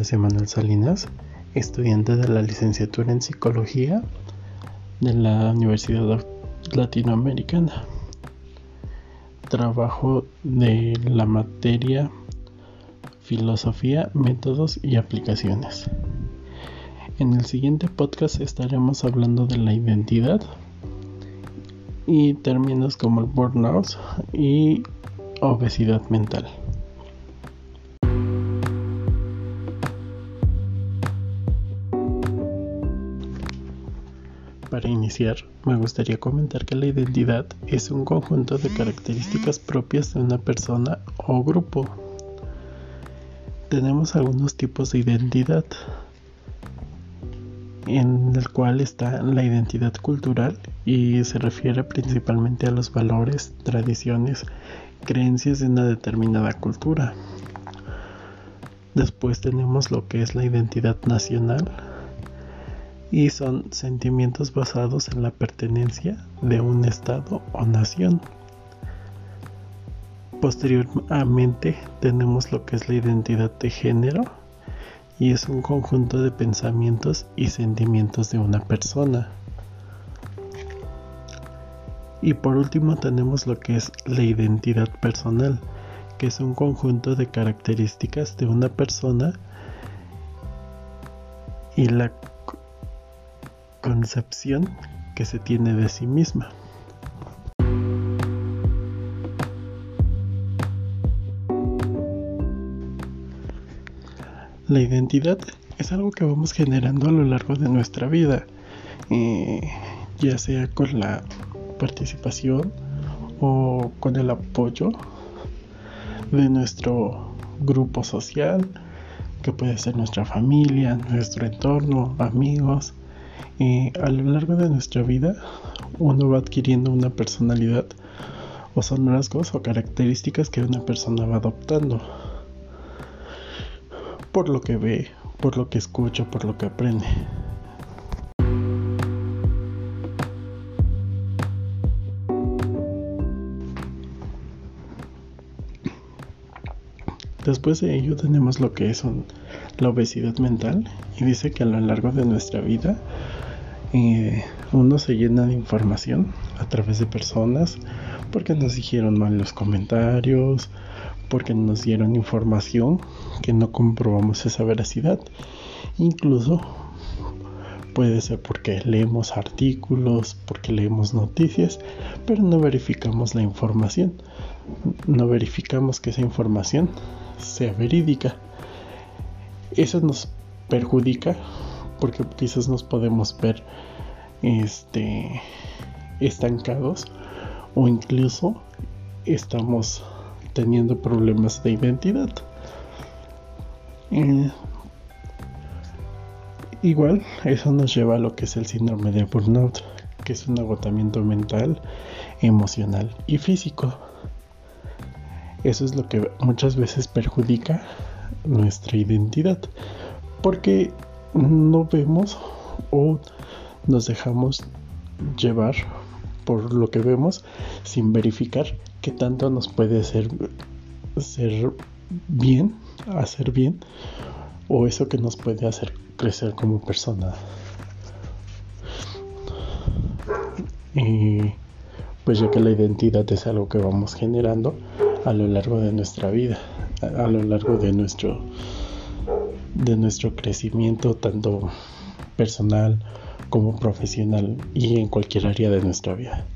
nombre es Emanuel Salinas, estudiante de la licenciatura en psicología de la Universidad Latinoamericana. Trabajo de la materia filosofía, métodos y aplicaciones. En el siguiente podcast estaremos hablando de la identidad y términos como el burnout y obesidad mental. Para iniciar, me gustaría comentar que la identidad es un conjunto de características propias de una persona o grupo. Tenemos algunos tipos de identidad, en el cual está la identidad cultural y se refiere principalmente a los valores, tradiciones, creencias de una determinada cultura. Después tenemos lo que es la identidad nacional, y son sentimientos basados en la pertenencia de un estado o nación. Posteriormente tenemos lo que es la identidad de género y es un conjunto de pensamientos y sentimientos de una persona. Y por último tenemos lo que es la identidad personal, que es un conjunto de características de una persona y la concepción que se tiene de sí misma. La identidad es algo que vamos generando a lo largo de nuestra vida, eh, ya sea con la participación o con el apoyo de nuestro grupo social, que puede ser nuestra familia, nuestro entorno, amigos, a lo largo de nuestra vida uno va adquiriendo una personalidad o son rasgos o características que una persona va adoptando por lo que ve, por lo que escucha, por lo que aprende. Después de ello tenemos lo que es la obesidad mental y dice que a lo largo de nuestra vida uno se llena de información a través de personas porque nos dijeron mal los comentarios, porque nos dieron información que no comprobamos esa veracidad. Incluso puede ser porque leemos artículos, porque leemos noticias, pero no verificamos la información. No verificamos que esa información sea verídica. Eso nos perjudica porque quizás nos podemos ver este estancados o incluso estamos teniendo problemas de identidad. Eh, igual, eso nos lleva a lo que es el síndrome de burnout, que es un agotamiento mental, emocional y físico. Eso es lo que muchas veces perjudica nuestra identidad, porque no vemos o nos dejamos llevar por lo que vemos sin verificar qué tanto nos puede hacer ser bien, hacer bien o eso que nos puede hacer crecer como persona. Y pues ya que la identidad es algo que vamos generando a lo largo de nuestra vida, a lo largo de nuestro de nuestro crecimiento tanto personal como profesional y en cualquier área de nuestra vida.